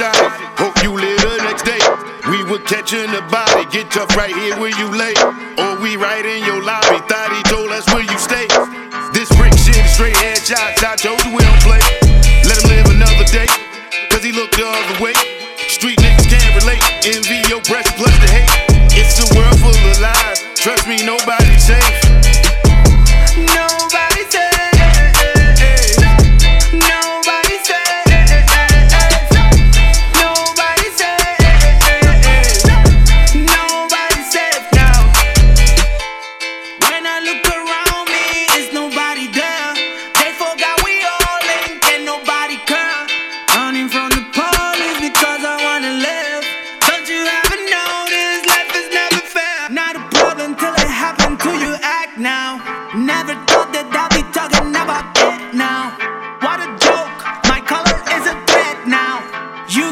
shot. Hope you live the next day. We were catching the body. Get tough right here where you lay. Or we right in your lobby. Thought he told us where you stay. This brick shit, straight headshots. I told you we don't play. Let him live another day. Cause he looked the other way. Street niggas can't relate. Envy your breast plus the hate. It's a world full of lies. Trust me, nobody's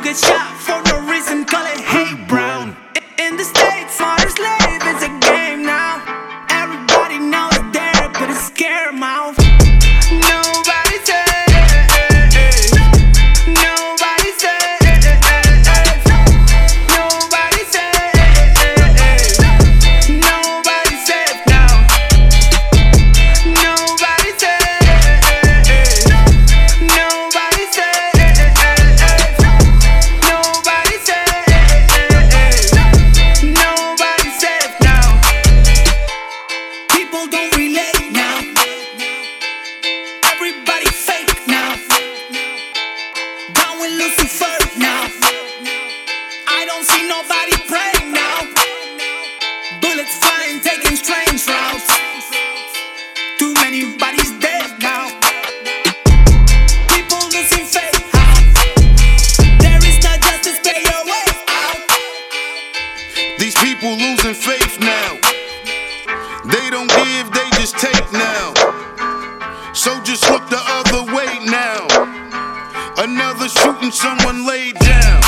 Get shot people losing faith now. They don't give, they just take now. So just look the other way now. Another shooting, someone laid down.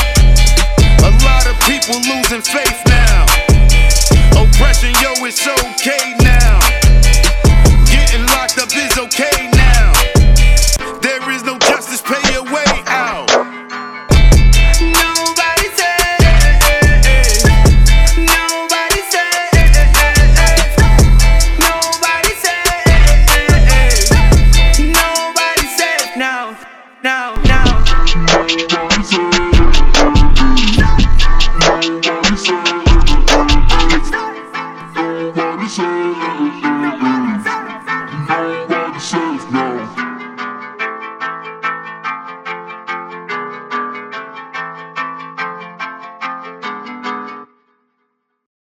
A lot of people losing faith now. Oppression, yo, it's okay now. Said, nobody